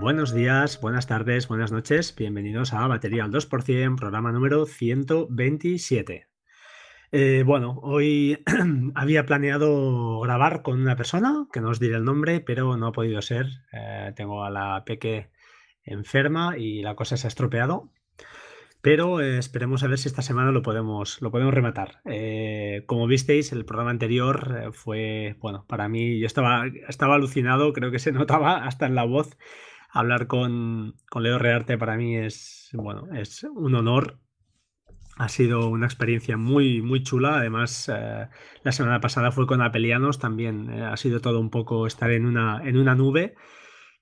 Buenos días, buenas tardes, buenas noches. Bienvenidos a Batería al 2%, programa número 127. Eh, bueno, hoy había planeado grabar con una persona, que no os diré el nombre, pero no ha podido ser. Eh, tengo a la peque enferma y la cosa se ha estropeado. Pero eh, esperemos a ver si esta semana lo podemos, lo podemos rematar. Como visteis, el programa anterior fue, bueno, para mí, yo estaba, estaba alucinado, creo que se notaba hasta en la voz. Hablar con, con Leo Rearte para mí es, bueno, es un honor. Ha sido una experiencia muy, muy chula. Además, la semana pasada fue con Apelianos, también ha sido todo un poco estar en una, en una nube.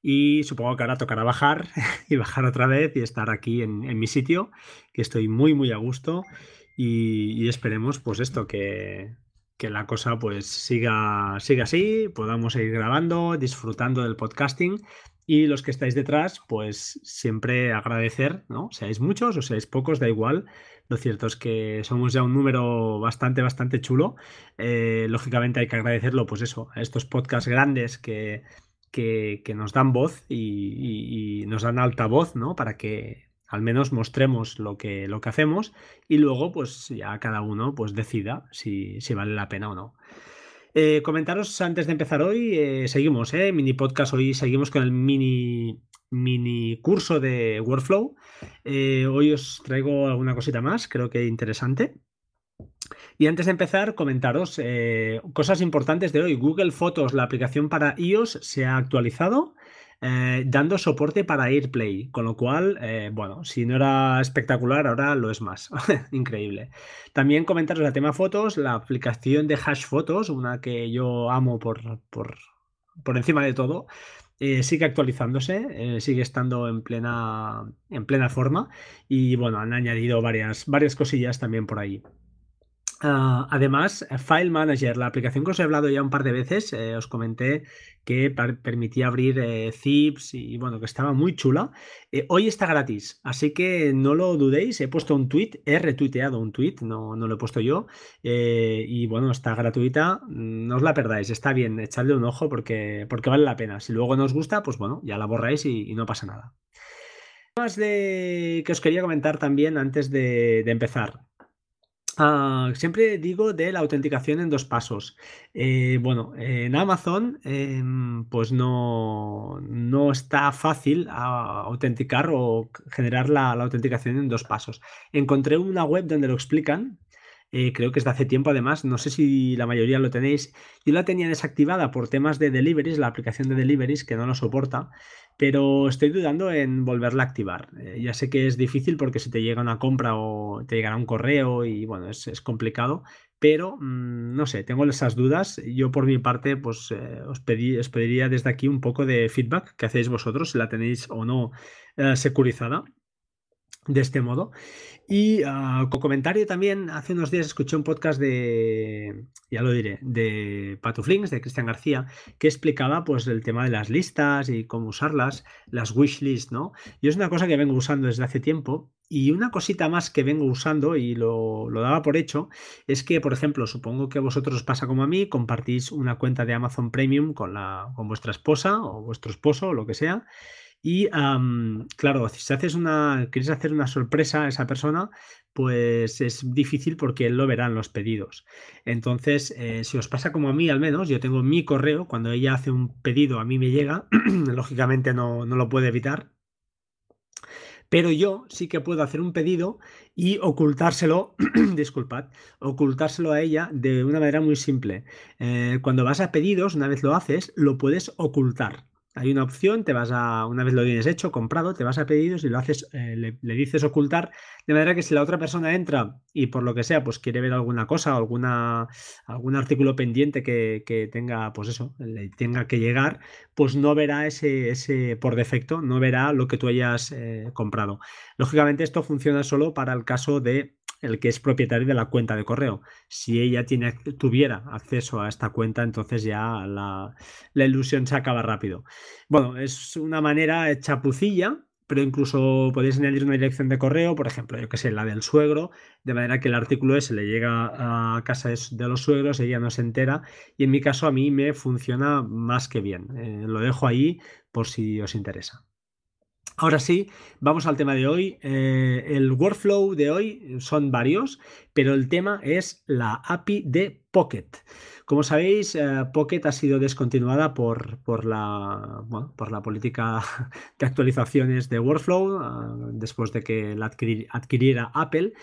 Y supongo que ahora tocará bajar y bajar otra vez y estar aquí en, mi sitio, que estoy muy, muy a gusto. Y, esperemos, pues esto, que, la cosa pues siga, siga así, podamos seguir grabando, disfrutando del podcasting. Y los que estáis detrás, pues siempre agradecer, ¿no? Seáis muchos o seáis pocos, da igual. Lo cierto es que somos ya un número bastante, bastante chulo. Eh, lógicamente hay que agradecerlo, pues eso, a estos podcasts grandes que, que, nos dan voz y, nos dan altavoz, ¿no? Para que al menos mostremos lo que, lo que hacemos y luego pues ya cada uno pues decida si, vale la pena o no. Eh, comentaros antes de empezar hoy, eh, seguimos, eh, mini podcast, hoy seguimos con el mini, mini curso de Workflow. Hoy os traigo alguna cosita más, creo que interesante. Y antes de empezar, comentaros cosas importantes de hoy. Google Fotos, la aplicación para iOS, se ha actualizado. Eh, dando soporte para AirPlay, con lo cual, eh, bueno, si no era espectacular, ahora lo es más. Increíble. También comentaros el tema fotos, la aplicación de Hash Fotos, una que yo amo por, por, por encima de todo. sigue actualizándose, sigue estando en plena, en plena forma y bueno, han añadido varias, varias cosillas también por ahí. Ah, además, File Manager, la aplicación que os he hablado ya un par de veces, eh, os comenté que permitía abrir eh, zips y bueno, que estaba muy chula. Eh, hoy está gratis, así que no lo dudéis. He puesto un tweet, he retuiteado un tweet, no, no lo he puesto yo. y bueno, está gratuita, no os la perdáis, está bien, echadle un ojo porque, porque vale la pena. Si luego no os gusta, pues bueno, ya la borráis y, no pasa nada. Más de que os quería comentar también antes de empezar. Ah, siempre digo de la autenticación en dos pasos. Eh, bueno, en Amazon em, pues no, no está fácil autenticar o generar la, autenticación en dos pasos. Encontré una web donde lo explican. Eh, creo que es de hace tiempo además, no sé si la mayoría lo tenéis. Yo la tenía desactivada por temas de deliveries, la aplicación de deliveries que no lo soporta pero estoy dudando en volverla a activar. Eh, ya sé que es difícil porque si te llega una compra o te llegará un correo y bueno, es, complicado, pero mm, no sé, tengo esas dudas. Yo por mi parte, pues eh, os, pedí, os, pediría desde aquí un poco de feedback que hacéis vosotros, si la tenéis o no securizada de este modo. Y uh, con comentario también, hace unos días escuché un podcast de, ya lo diré, de Patuflings, de Cristian García, que explicaba pues el tema de las listas y cómo usarlas, las wishlist, ¿no? Y es una cosa que vengo usando desde hace tiempo. Y una cosita más que vengo usando y lo, lo daba por hecho es que, por ejemplo, supongo que vosotros os pasa como a mí, compartís una cuenta de Amazon Premium con, la, con vuestra esposa o vuestro esposo o lo que sea y claro, si haces una, quieres hacer una sorpresa a esa persona, pues es difícil porque él lo verá en los pedidos. Entonces, eh, si os pasa como a mí al menos, yo tengo mi correo, cuando ella hace un pedido a mí me llega, lógicamente no, no lo puede evitar. Pero yo sí que puedo hacer un pedido y ocultárselo, disculpad, ocultárselo a ella de una manera muy simple. Eh, cuando vas a pedidos, una vez lo haces, lo puedes ocultar. Hay una opción, te vas a, una vez lo tienes hecho, comprado, te vas a pedidos y lo haces, eh, le, dices ocultar, de manera que si la otra persona entra y por lo que sea, pues quiere ver alguna cosa, alguna, algún artículo pendiente que, tenga, pues eso, le tenga que llegar, pues no verá ese, ese por defecto, no verá lo que tú hayas eh, comprado. Lógicamente esto funciona solo para el caso de el que es propietario de la cuenta de correo. Si ella tiene, tuviera acceso a esta cuenta, entonces ya la, ilusión se acaba rápido. Bueno, es una manera chapucilla, pero incluso podéis añadir una dirección de correo, por ejemplo, yo que sé, la del suegro, de manera que el artículo ese le llega a casa de los suegros, ella no se entera, y en mi caso a mí me funciona más que bien. Eh, lo dejo ahí por si os interesa. Ahora sí, vamos al tema de hoy. Eh, el workflow de hoy son varios, pero el tema es la API de Pocket. Como sabéis, eh, Pocket ha sido descontinuada por, por, la, por la política de actualizaciones de Workflow eh, después de que la adquiriera Apple.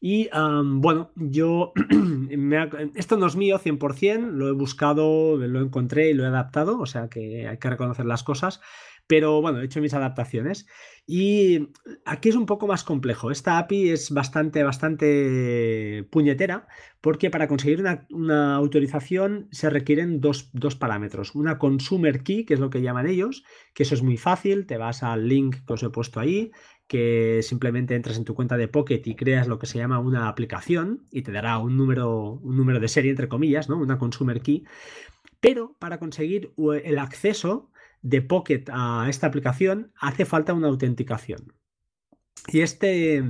Y bueno, yo, esto no es mío 100%, lo he buscado, lo encontré y lo he adaptado, o sea que hay que reconocer las cosas. Pero bueno, he hecho mis adaptaciones. Y aquí es un poco más complejo. Esta API es bastante, bastante puñetera porque para conseguir una, autorización se requieren dos, parámetros. Una consumer key, que es lo que llaman ellos, que eso es muy fácil. Te vas al link que os he puesto ahí, que simplemente entras en tu cuenta de Pocket y creas lo que se llama una aplicación y te dará un número, un número de serie, entre comillas, ¿no? Una consumer key. Pero para conseguir el acceso de Pocket a esta aplicación, hace falta una autenticación. Y este,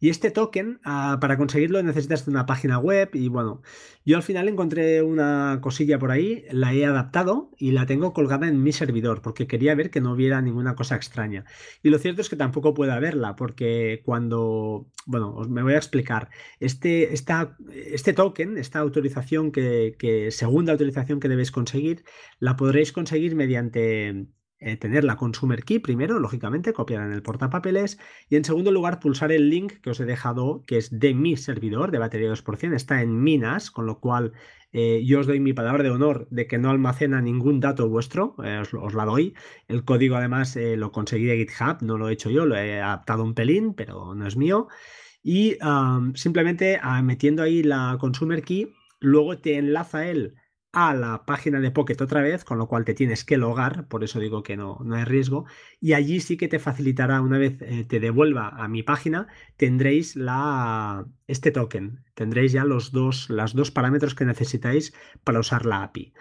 y este token, ah, para conseguirlo necesitas una página web y bueno, yo al final encontré una cosilla por ahí, la he adaptado y la tengo colgada en mi servidor porque quería ver que no hubiera ninguna cosa extraña. Y lo cierto es que tampoco puede haberla porque cuando, bueno, os me voy a explicar, este, esta, este token, esta autorización que, que, segunda autorización que debéis conseguir, la podréis conseguir mediante eh, tener la consumer key primero, lógicamente, copiar en el portapapeles. Y en segundo lugar, pulsar el link que os he dejado, que es de mi servidor de batería 2%. Está en Minas, con lo cual eh, yo os doy mi palabra de honor de que no almacena ningún dato vuestro, eh, os, la doy. El código además lo conseguí de GitHub, no lo he hecho yo, lo he adaptado un pelín, pero no es mío. Y simplemente ah, metiendo ahí la consumer key, luego te enlaza él a la página de Pocket otra vez, con lo cual te tienes que logar, por eso digo que no, no hay riesgo, y allí sí que te facilitará, una vez eh, te devuelva a mi página, tendréis la, este token, tendréis ya los dos, los dos parámetros que necesitáis para usar la API.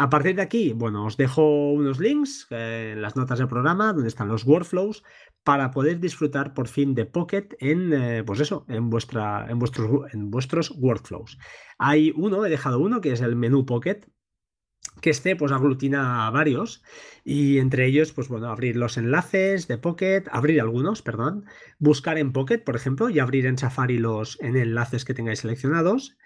A partir de aquí, bueno, os dejo unos links eh, en las notas del programa donde están los workflows para poder disfrutar por fin de Pocket en, eh, pues eso, en, vuestra, en, vuestros, en vuestros workflows. Hay uno, he dejado uno, que es el menú Pocket, que este pues aglutina varios y entre ellos pues bueno abrir los enlaces de Pocket abrir algunos perdón buscar en Pocket por ejemplo y abrir en Safari los en enlaces que tengáis seleccionados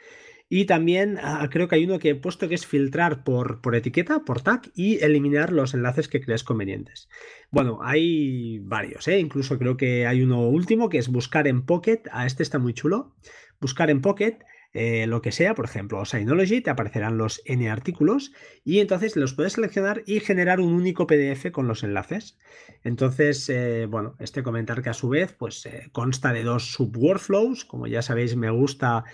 y también ah, creo que hay uno que he puesto que es filtrar por, por etiqueta, por tag y eliminar los enlaces que creas convenientes. Bueno, hay varios, ¿eh? incluso creo que hay uno último que es buscar en Pocket. A este está muy chulo. Buscar en Pocket eh, lo que sea, por ejemplo, Synology, te aparecerán los N artículos y entonces los puedes seleccionar y generar un único PDF con los enlaces. Entonces, eh, bueno, este comentar que a su vez pues eh, consta de dos subworkflows, como ya sabéis me gusta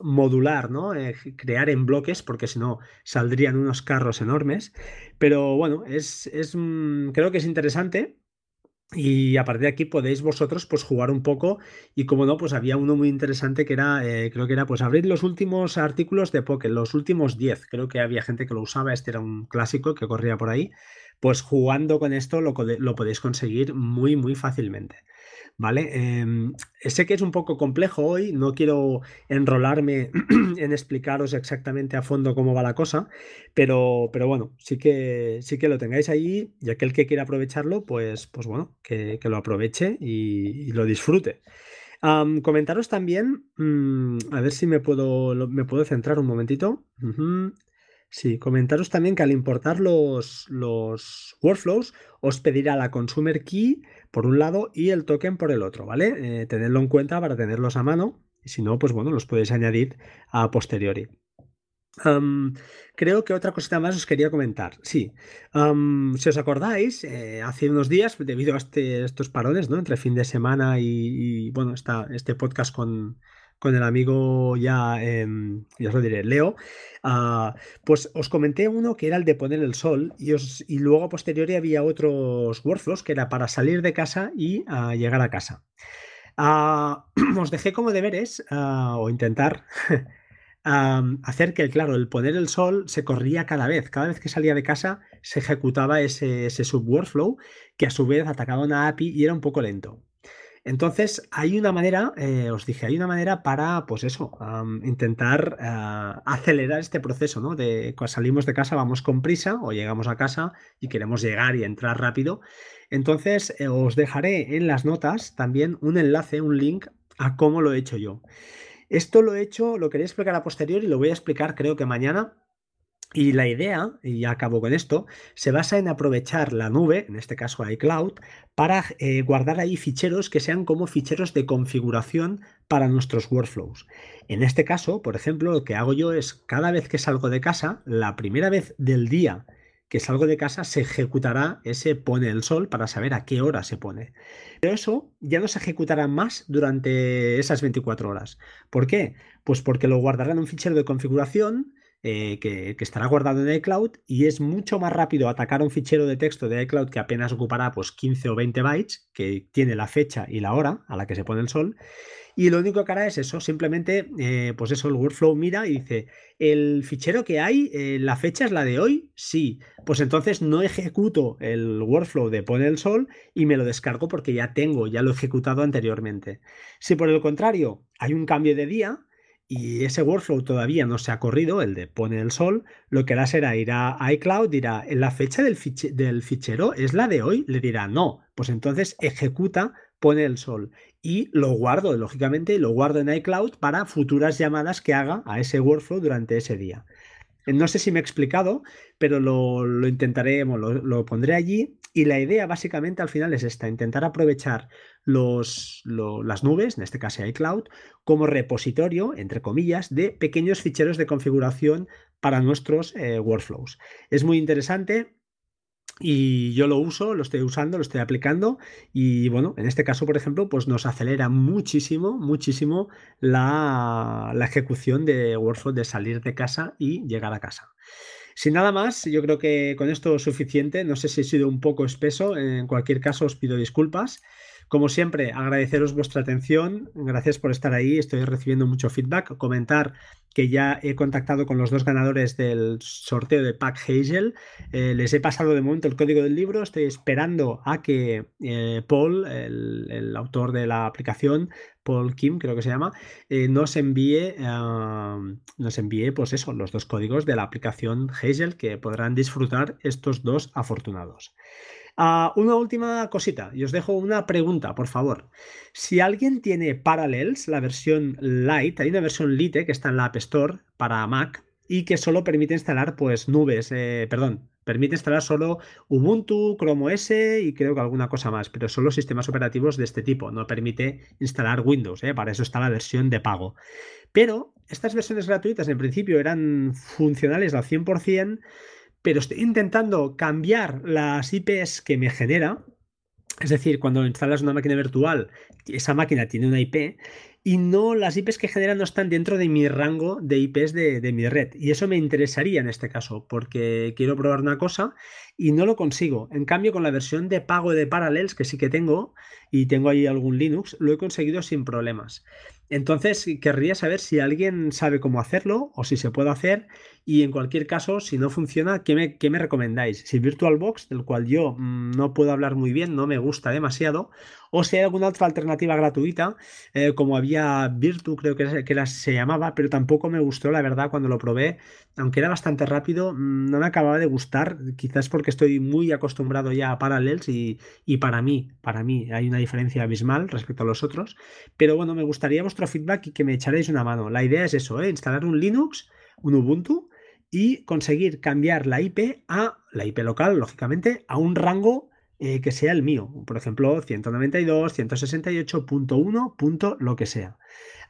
modular, ¿no? crear en bloques porque si no saldrían unos carros enormes, pero bueno, es, es mm, creo que es interesante y a partir de aquí podéis vosotros pues jugar un poco y como no, pues había uno muy interesante que era, eh, creo que era pues abrir los últimos artículos de Pocket, los últimos 10, creo que había gente que lo usaba, este era un clásico que corría por ahí, pues jugando con esto lo, lo podéis conseguir muy muy fácilmente. ¿vale? Em, sé que es un poco complejo hoy, no quiero enrolarme en explicaros exactamente a fondo cómo va la cosa, pero, pero bueno, sí que, sí que lo tengáis ahí y aquel que quiera aprovecharlo, pues, pues bueno, que, lo aproveche y, lo disfrute. comentaros también, mm, a ver si me puedo, me puedo centrar un momentito. Sí, comentaros también que al importar los, los workflows os pedirá la consumer key por un lado y el token por el otro, ¿vale? Eh, tenedlo en cuenta para tenerlos a mano y si no, pues bueno, los podéis añadir a posteriori. creo que otra cosita más os quería comentar. Sí, si os acordáis, eh, hace unos días, debido a este, estos parones, ¿no? Entre fin de semana y, bueno, este podcast con, con el amigo ya, em, ya os lo diré, Leo, ah, pues os comenté uno que era el de poner el sol y, os, y luego a posteriori había otros workflows que era para salir de casa y ah, llegar a casa. Ah, os dejé como deberes o intentar hacer que, claro, el poner el sol se corría cada vez. Cada vez que salía de casa se ejecutaba ese, ese subworkflow que a su vez atacaba una API y era un poco lento. Entonces, hay una manera, eh, os dije, hay una manera para, pues eso, intentar ah, acelerar este proceso, ¿no? De cuando salimos de casa, vamos con prisa o llegamos a casa y queremos llegar y entrar rápido. Entonces, eh, os dejaré en las notas también un enlace, un link a cómo lo he hecho yo. Esto lo he hecho, lo quería explicar a posterior y lo voy a explicar creo que mañana y la idea, y ya acabo con esto, se basa en aprovechar la nube, en este caso iCloud, para eh, guardar ahí ficheros que sean como ficheros de configuración para nuestros workflows. En este caso, por ejemplo, lo que hago yo es cada vez que salgo de casa, la primera vez del día que salgo de casa se ejecutará ese pone el sol para saber a qué hora se pone. Pero eso ya no se ejecutará más durante esas 24 horas. ¿Por qué? Pues porque lo guardará en un fichero de configuración eh, que, estará guardado en iCloud y es mucho más rápido atacar un fichero de texto de iCloud que apenas ocupará pues 15 o 20 bytes, que tiene la fecha y la hora a la que se pone el sol. Y lo único que hará es eso, simplemente, eh, pues eso, el workflow mira y dice, el fichero que hay, eh, la fecha es la de hoy, sí. Pues entonces no ejecuto el workflow de pone el sol y me lo descargo porque ya tengo, ya lo he ejecutado anteriormente. Si por el contrario hay un cambio de día, y ese workflow todavía no se ha corrido, el de pone el sol, lo que hará será ir a iCloud, dirá, la fecha del, fichero es la de hoy, le dirá no, pues entonces ejecuta pone el sol y lo guardo, lógicamente, lo guardo en iCloud para futuras llamadas que haga a ese workflow durante ese día. No sé si me he explicado, pero lo, intentaré, lo, pondré allí. Y la idea básicamente al final es esta, intentar aprovechar los, las nubes, en este caso iCloud, como repositorio, entre comillas, de pequeños ficheros de configuración para nuestros eh, workflows. Es muy interesante y yo lo uso, lo estoy usando, lo estoy aplicando y bueno, en este caso, por ejemplo, pues nos acelera muchísimo, muchísimo la, ejecución de workflow de salir de casa y llegar a casa. Sin nada más, yo creo que con esto es suficiente. No sé si he sido un poco espeso. En cualquier caso, os pido disculpas. Como siempre, agradeceros vuestra atención. Gracias por estar ahí. Estoy recibiendo mucho feedback. Comentar que ya he contactado con los dos ganadores del sorteo de Pack Hazel. Eh, les he pasado de momento el código del libro. Estoy esperando a que eh, Paul, el, autor de la aplicación, Paul Kim, creo que se llama, eh, nos envíe, nos envíe, pues eso, los dos códigos de la aplicación Hazel que podrán disfrutar estos dos afortunados. Ah, una última cosita, y os dejo una pregunta, por favor. Si alguien tiene Parallels, la versión Lite, hay una versión Lite que está en la App Store para Mac y que solo permite instalar pues nubes, eh, perdón, permite instalar solo Ubuntu, Chrome OS y creo que alguna cosa más, pero solo sistemas operativos de este tipo, no permite instalar Windows, eh, para eso está la versión de pago. Pero estas versiones gratuitas en principio eran funcionales al 100%, pero estoy intentando cambiar las IPs que me genera. Es decir, cuando instalas una máquina virtual, esa máquina tiene una IP y no las IPs que generan no están dentro de mi rango de IPs de, de, mi red. Y eso me interesaría en este caso, porque quiero probar una cosa y no lo consigo. En cambio, con la versión de pago de Parallels, que sí que tengo, y tengo ahí algún Linux, lo he conseguido sin problemas. Entonces, querría saber si alguien sabe cómo hacerlo o si se puede hacer. Y en cualquier caso, si no funciona, ¿qué me, me recomendáis? Si VirtualBox, del cual yo mm, no puedo hablar muy bien, no me gusta demasiado, o si hay alguna otra alternativa gratuita, eh, como había Virtu, creo que, que se llamaba, pero tampoco me gustó, la verdad, cuando lo probé. Aunque era bastante rápido, mm, no me acababa de gustar, quizás porque estoy muy acostumbrado ya a Parallels y, y para mí, para mí hay una diferencia abismal respecto a los otros. Pero bueno, me gustaría vuestro feedback y que me echaréis una mano. La idea es eso, ¿eh? instalar un Linux, un Ubuntu y conseguir cambiar la IP a la IP local, lógicamente, a un rango eh, que sea el mío. Por ejemplo, 192, 168.1, lo que sea.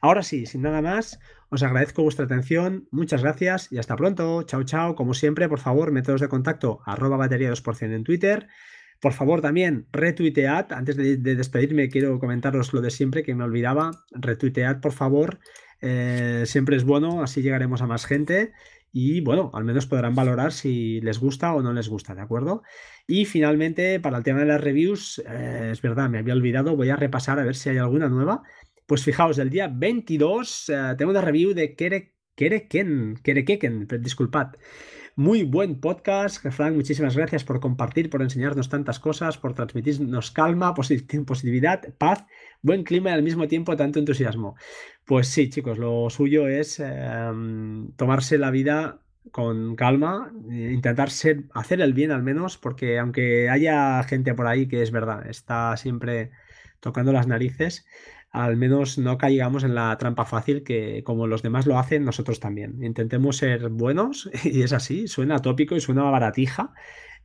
Ahora sí, sin nada más, os agradezco vuestra atención, muchas gracias y hasta pronto. Chao, chao. Como siempre, por favor, métodos de contacto, arroba batería 2% en Twitter. Por favor, también retuitead. Antes de, despedirme, quiero comentaros lo de siempre que me olvidaba. Retuitead, por favor. Eh, siempre es bueno, así llegaremos a más gente y bueno, al menos podrán valorar si les gusta o no les gusta, ¿de acuerdo? Y finalmente, para el tema de las reviews, eh, es verdad, me había olvidado, voy a repasar a ver si hay alguna nueva. Pues fijaos, el día 22 eh, tengo una review de Kerekeken, Kerekeken, disculpad. Muy buen podcast, Frank. Muchísimas gracias por compartir, por enseñarnos tantas cosas, por transmitirnos calma, positividad, paz, buen clima y al mismo tiempo tanto entusiasmo. Pues sí, chicos, lo suyo es em, tomarse la vida con calma, intentar ser, hacer el bien al menos, porque aunque haya gente por ahí que es verdad, está siempre tocando las narices, al menos no caigamos en la trampa fácil que como los demás lo hacen, nosotros también. Intentemos ser buenos y es así, suena tópico y suena baratija,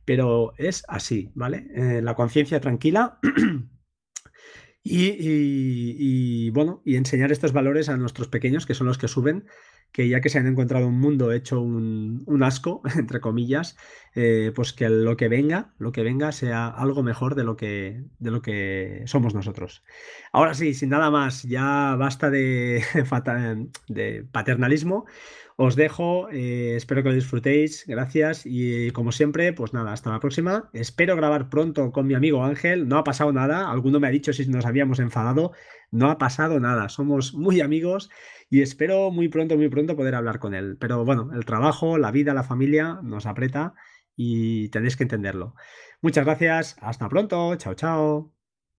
pero es así, ¿vale? Eh, la conciencia tranquila. y, bueno, y enseñar estos valores a nuestros pequeños, que son los que suben, que ya que se han encontrado un mundo hecho un, asco, entre comillas, eh, pues que lo que venga, lo que venga sea algo mejor de lo que, de lo que somos nosotros. Ahora sí, sin nada más, ya basta de, de paternalismo. Os dejo, eh, espero que lo disfrutéis, gracias y como siempre, pues nada, hasta la próxima. Espero grabar pronto con mi amigo Ángel, no ha pasado nada, alguno me ha dicho si nos habíamos enfadado, no ha pasado nada, somos muy amigos y espero muy pronto, muy pronto poder hablar con él. Pero bueno, el trabajo, la vida, la familia nos aprieta y tenéis que entenderlo. Muchas gracias, hasta pronto, chao, chao.